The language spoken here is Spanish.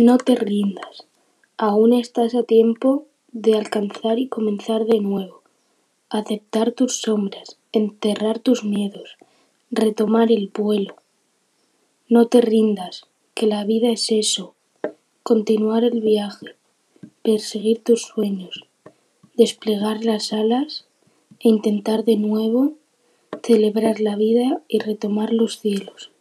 No te rindas, aún estás a tiempo de alcanzar y comenzar de nuevo, aceptar tus sombras, enterrar tus miedos, retomar el vuelo. No te rindas, que la vida es eso, continuar el viaje, perseguir tus sueños, desplegar las alas e intentar de nuevo celebrar la vida y retomar los cielos.